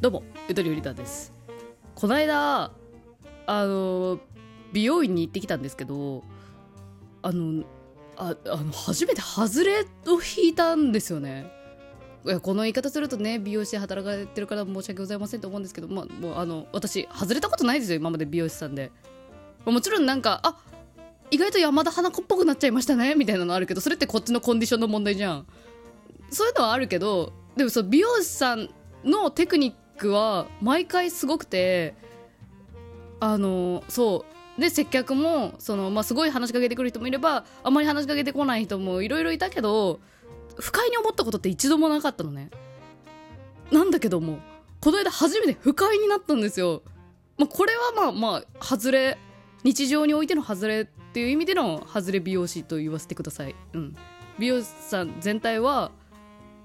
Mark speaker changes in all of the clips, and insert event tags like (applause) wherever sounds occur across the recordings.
Speaker 1: どうもゆとりうりたです。この間あの美容院に行ってきたんですけどあのああの初めて外れを引いたんですよね。いやこの言い方するとね美容師で働かれてるから申し訳ございませんと思うんですけど、ま、もうあの私外れたことないですよ今まで美容師さんで。もちろんなんかあ意外と山田花子っぽくなっちゃいましたねみたいなのあるけどそれってこっちのコンディションの問題じゃん。そういうのはあるけどでもそう美容師さんのテクニックは毎回すごくてあのそう。で接客もその、まあ、すごい話しかけてくる人もいればあまり話しかけてこない人もいろいろいたけど不快に思ったことって一度もなかったのね。なんだけどもこの間初めて不快になったんですよ、まあ、これはまあまあ外れ日常においての外れっていう意味での外れ美容師と言わせてください、うん、美容師さん全体は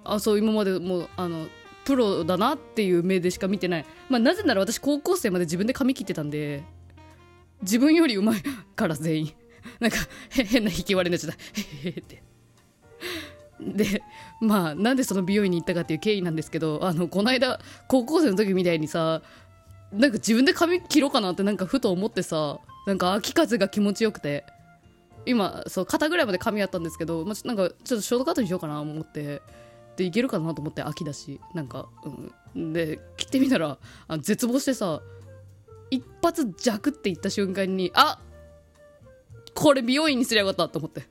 Speaker 1: あそう今までもうあのプロだなっていう目でしか見てない、まあ、なぜなら私高校生まで自分で髪切ってたんで自分よりうまいから全員。(laughs) なんか変な引き割れになっちゃった。へへへって。でまあなんでその美容院に行ったかっていう経緯なんですけどあのこの間高校生の時みたいにさなんか自分で髪切ろうかなってなんかふと思ってさなんか秋風が気持ちよくて今そう肩ぐらいまで髪やったんですけど、まあ、なんかちょっとショートカットにしようかなと思ってでいけるかなと思って秋だしなんか、うん、で切ってみたらあ絶望してさ一発弱って言った瞬間にあこれ美容院にすりゃよかったと思って。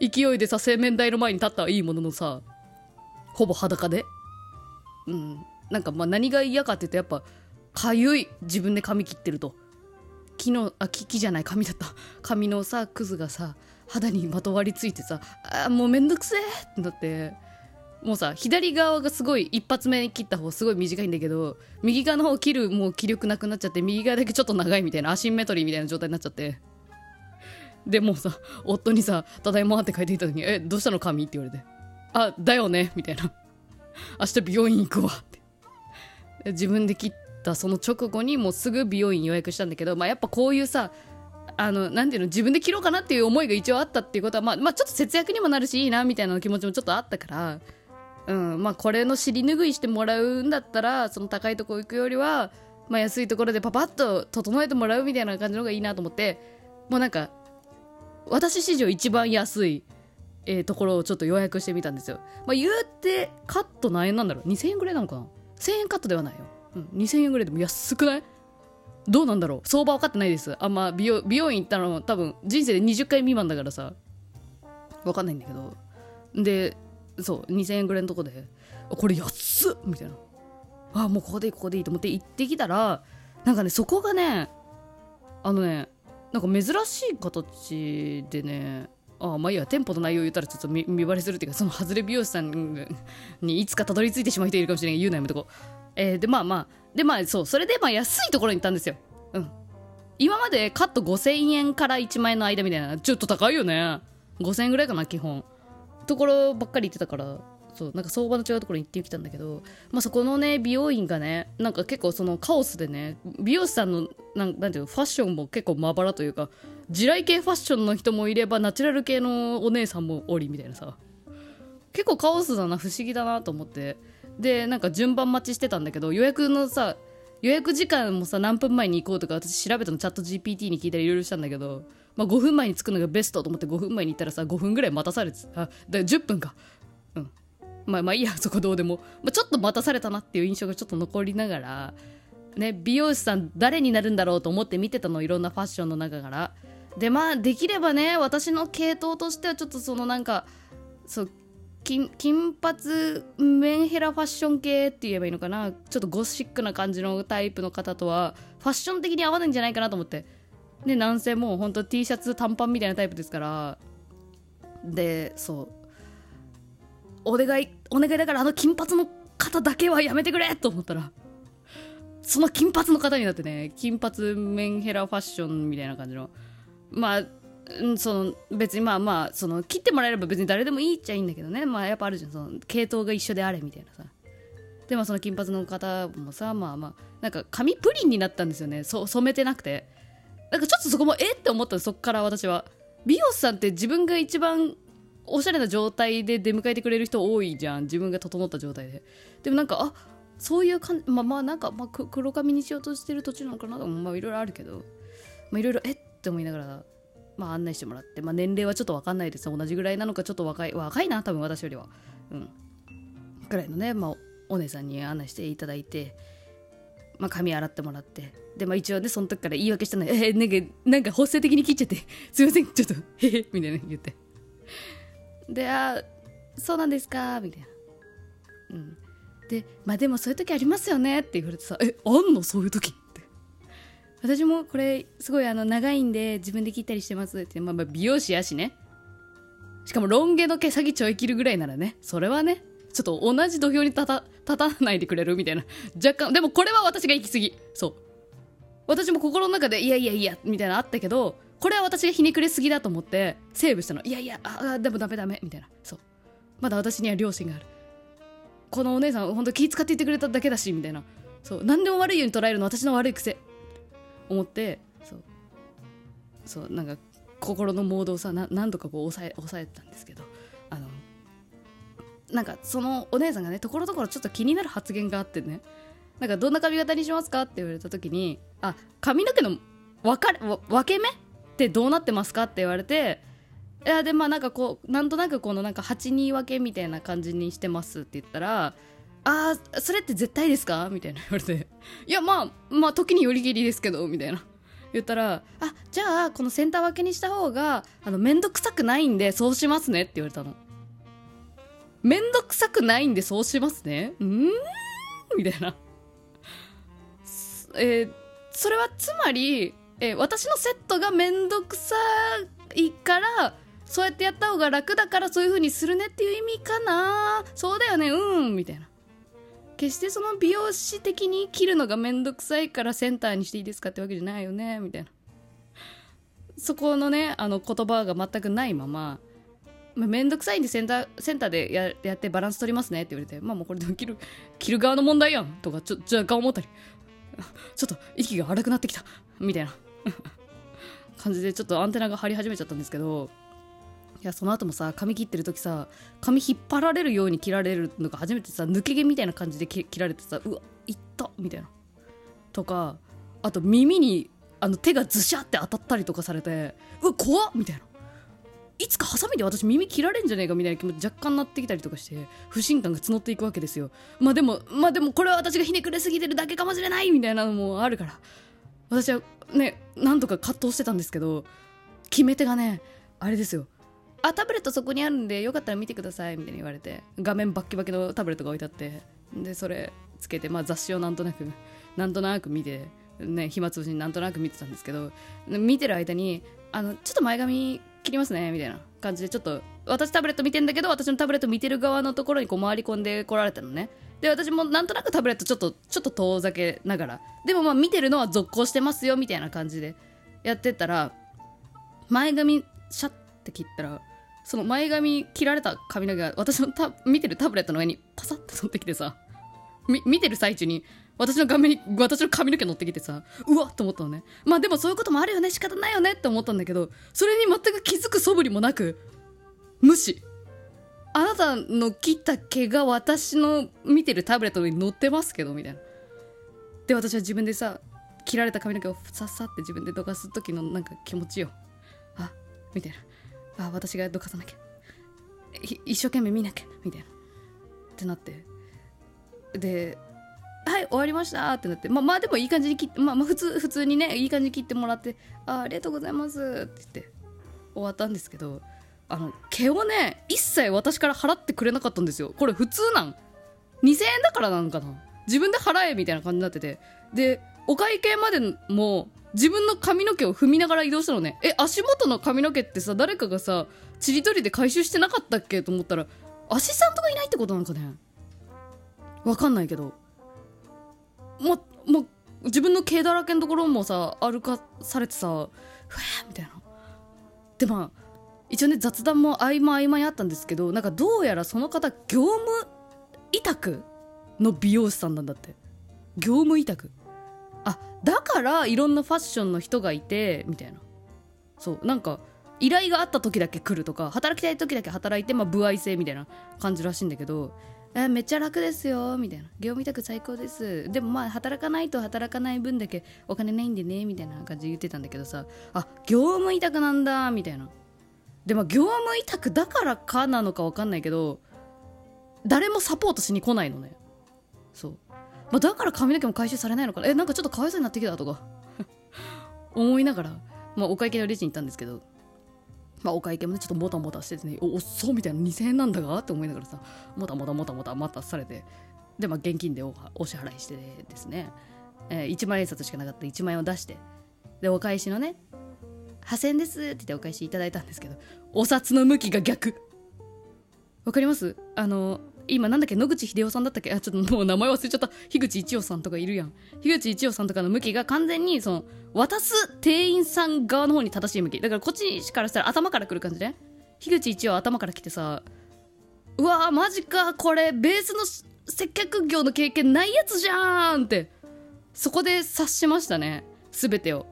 Speaker 1: 勢いでさ洗面台の前に立ったはいいもののさほぼ裸で。うん。なんかまあ何が嫌かって言うとやっぱかゆい。自分で髪切ってると。木のあ木木じゃない髪だった。髪のさクズがさ肌にまとわりついてさあもうめんどくせえってなって。もうさ左側がすごい一発目に切った方すごい短いんだけど右側の方切るもう気力なくなっちゃって右側だけちょっと長いみたいなアシンメトリーみたいな状態になっちゃって。でもうさ夫にさ「ただいま」って書いていた時に「えどうしたの髪?」って言われて「あだよね」みたいな「明日美容院行くわ」って。自分で切ったその直後にもうすぐ美容院予約したんだけど、まあ、やっぱこういうさあのなていうの自分で切ろうかなっていう思いが一応あったっていうことは、まあ、まあちょっと節約にもなるしいいなみたいな気持ちもちょっとあったからうんまあ、これの尻拭いしてもらうんだったらその高いとこ行くよりは、まあ、安いところでパパッと整えてもらうみたいな感じの方がいいなと思ってもうなんか私史上一番安い、えー、ところをちょっと予約してみたんですよ、まあ、言うてカット何円なんだろう？2000円ぐらいなのかな？1000円カットではないよ、うん、2000円ぐらいでも安くない？どうなんだろう？相場分かってないです。あんま美容美容院行ったの多分人生で20回未満だからさ。分かんないんだけど。でそう2000円ぐらいのとこでこれ安っみたいな。あもうここでいいここでいいと思って行ってきたらなんかねそこがねあのねなんか珍しい形でねああまあいいや店舗の内容言ったらちょっと見見バレするっていうかその外れ美容師さんにいつかたどり着いてしまう人いるかもしれない言うなやめとこえー、でまあまあでまあそうそれでまあ安いところに行ったんですよ。うん。今までカット5000円から1万円の間みたいなちょっと高いよね。5000円ぐらいかな基本。ところばっかり行ってたからそうなんか相場の違うところに行ってきたんだけど、まあ、そこのね美容院がねなんか結構そのカオスでね美容師さんのなんなんていうのファッションも結構まばらというか地雷系ファッションの人もいればナチュラル系のお姉さんもおりみたいなさ。結構カオスだな不思議だなと思って。でなんか順番待ちしてたんだけど予約のさ予約時間もさ何分前に行こうとか私調べたのチャット GPT に聞いたりいろいろしたんだけどまあ、5分前に着くのがベストと思って5分前に行ったらさ5分ぐらい待たされてあだ10分か。うん。まあまあいいやそこどうでも、まあ、ちょっと待たされたなっていう印象がちょっと残りながらね美容師さん誰になるんだろうと思って見てたのいろんなファッションの中から。でまあできればね私の系統としてはちょっとそのなんかそう金金髪メンヘラファッション系って言えばいいのかな？ちょっとゴシックな感じのタイプの方とはファッション的に合わないんじゃないかなと思って。で男性も本当 T シャツ短パンみたいなタイプですから。でそう。お願いお願いだからあの金髪の方だけはやめてくれと思ったらその金髪の方になってね金髪メンヘラファッションみたいな感じの。まあその別にまあまあその切ってもらえれば別に誰でもいいっちゃいいんだけどね。まあやっぱあるじゃん。その系統が一緒であれみたいなさ。でもその金髪の方もさまあまあなんか髪プリンになったんですよね。そ染めてなくて。なんかちょっとそこもえって思ったそっから私は。美容師さんって自分が一番おしゃれな状態で出迎えてくれる人多いじゃん。自分が整った状態で。でもなんかあそういう感じまあまあなんか、まあ、黒髪にしようとしてる途中なのかなとまあいろいろあるけど。まあいろいろえって思いながら。まあ案内してもらって、まあ、年齢はちょっと分かんないです。同じぐらいなのかちょっと若い若いな多分私よりは。うん。ぐらいのね、まあ、お姉さんに案内していただいてまあ、髪洗ってもらって。で、まあ、一応ねその時から言い訳したのえー、なんかなんか発声的に切っちゃって (laughs) すいませんちょっとへへみたいな言って。であそうなんですかみたいな。うん。でまあでもそういう時ありますよねって言われてさえあんの？そういう時。私もこれすごいあの長いんで自分で切ったりしてますって、まあ、まあ美容師やしね。しかもロン毛の毛先ちょい切るぐらいならね。それはねちょっと同じ土俵に立た立たないでくれるみたいな。若干でもこれは私が行き過ぎ。そう。私も心の中でいやいやいやみたいなあったけどこれは私がひねくれすぎだと思ってセーブしたの。いやいやあでもダメダメみたいな。そう。まだ私には良心がある。このお姉さん本当気使って言ってくれただけだしみたいな。そう。何でも悪いように捉えるの私の悪い癖。思ってそうそうなんか心のモードをさ何度かこう抑え抑えてたんですけどあのなんかそのお姉さんがねところどころちょっと気になる発言があってねなんかどんな髪型にしますかって言われた時にあ髪の毛の分かれ分け目ってどうなってますかって言われていやでまあなんかこうなんとなくこのなんか8人分けみたいな感じにしてますって言ったらあーそれって絶対ですか？みたいな言われて。いやまあまあ時によりぎりですけどみたいな。言ったらあじゃあこのセンター分けにした方があの面倒くさくないんでそうしますねって言われたの。めんどくさくないんでそうしますね？うん？みたいな。えー、それはつまり、えー、私のセットがめんどくさいからそうやってやった方が楽だからそういう風にするねっていう意味かな。そうだよねうんみたいな。決してその美容師的に切るのがめんどくさいからセンターにしていいですかってわけじゃないよねみたいな。そこのねあの言葉が全くないまま。まあ、めんどくさいんでセンターセンターでややってバランス取りますねって言われてまあもうこれでも切る切る側の問題やんとかちょ若干思ったり。ちょっと息が荒くなってきたみたいな。(laughs) 感じでちょっとアンテナが張り始めちゃったんですけど。いやその後もさ髪切ってる時さ髪引っ張られるように切られるのが初めてさ抜け毛みたいな感じで切られてさうわいったみたいな。とかあと耳にあの手がズシャって当たったりとかされてうわ怖っみたいな。いつかハサミで私耳切られんじゃねえかみたいな気持ち若干なってきたりとかして不信感が募っていくわけですよ。まあでもまあでもこれは私がひねくれすぎてるだけかもしれないみたいなのもあるから。私はねなんとか葛藤してたんですけど決め手がねあれですよ。あタブレットそこにあるんでよかったら見てくださいみたいに言われて画面バッキバキのタブレットが置いてあってでそれつけて、まあ、雑誌をなんとなく (laughs) なんとなく見てね暇つぶしになんとなく見てたんですけど見てる間にあのちょっと前髪切りますねみたいな感じでちょっと私タブレット見てんだけど私のタブレット見てる側のところにこう回り込んでこられたのね。で私もなんとなくタブレットちょっとちょっと遠ざけながらでもまあ見てるのは続行してますよみたいな感じでやってたら前髪シャッて切ったらその前髪切られた髪の毛が私のた見てるタブレットの上にパサッと乗ってきてさ見てる最中に私の画面に私の髪の毛乗ってきてさうわっと思ったのね。まあでもそういうこともあるよね仕方ないよねって思ったんだけどそれに全く気づく素振りもなく無視。あなたの切った毛が私の見てるタブレットに乗ってますけどみたいな。で私は自分でさ切られた髪の毛をさっさって自分でどかす時のなんか気持ちよ。あみたいな。あ私がどかさなきゃ。一生懸命見なきゃ。みたいな。ってなって。ではい終わりました。ってなって。まあまあでもいい感じに切って、まあ、まあ普通普通にねいい感じに切ってもらってあありがとうございます。って言って終わったんですけどあの毛をね一切私から払ってくれなかったんですよ。これ普通なん。2000円だからなのかな。自分で払えみたいな感じになってて。でお会計までも自分の髪の毛を踏みながら移動したのね。え足元の髪の毛ってさ誰かがさちりとりで回収してなかったっけと思ったらアシスタントがいないってことなんかね。わかんないけど。もうもう自分の毛だらけのところもさ歩かされてさふわーみたいな。でまあ一応ね雑談も合間合間にあったんですけどなんかどうやらその方業務委託の美容師さんなんだって。業務委託。あだからいろんなファッションの人がいてみたいな。そうなんか依頼があった時だけ来るとか働きたい時だけ働いて、まあ、歩合制みたいな感じらしいんだけどえめっちゃ楽ですよみたいな。業務委託最高です。でもまあ働かないと働かない分だけお金ないんでねみたいな感じで言ってたんだけどさあ業務委託なんだみたいな。でまあ業務委託だからかなのか分かんないけど誰もサポートしに来ないのね。そう、まあ、だから髪の毛も回収されないのかな？えなんかちょっとかわいそうになってきたとか。(laughs) 思いながら、まあ、お会計のレジに行ったんですけどまあ、お会計もね、ちょっともたもたしててね、お、っそうみたいな2000円なんだが？って思いながらさ、もたもたもたもた待たされて、で、まあ、現金でおお支払いしてですね、えー、1万円札しかなかった。1万円を出して、で、お返しのね、8000円ですって言ってお返しいただいたんですけど、お札の向きが逆。わかります？あの、今なんだっけ？野口英世さんだったっけ？あちょっともう名前忘れちゃった。樋口一葉さんとかいるやん。樋口一葉さんとかの向きが完全にその渡す店員さん側の方に正しい向き。だからこっちからしたら頭から来る感じね。樋口一葉頭から来てさうわーマジかこれベースの接客業の経験ないやつじゃんってそこで察しましたね。全てを。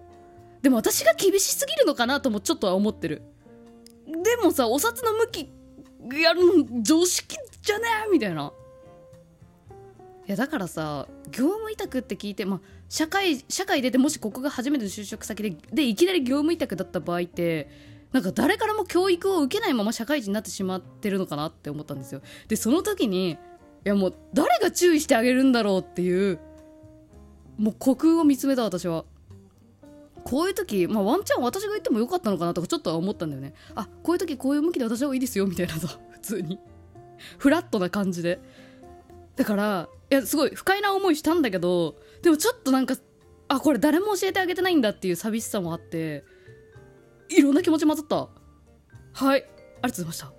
Speaker 1: でも私が厳しすぎるのかなともちょっとは思ってる。でもさお札の向きやる常識じゃねえみたいな。いやだからさ業務委託って聞いて、まあ、社会社会出てもしここが初めての就職先ででいきなり業務委託だった場合ってなんか誰からも教育を受けないまま社会人になってしまってるのかなって思ったんですよ。でその時にいやもう誰が注意してあげるんだろうっていうもう虚空を見つめた私は。こういう時、まあ、ワンチャン私が言ってもよかったのかなとかちょっとは思ったんだよね。あこういう時こういう向きで私はいいですよみたいなさ普通に。フラットな感じで。だからいやすごい不快な思いしたんだけどでもちょっとなんかあこれ誰も教えてあげてないんだっていう寂しさもあっていろんな気持ち混ざった。はいありがとうございました。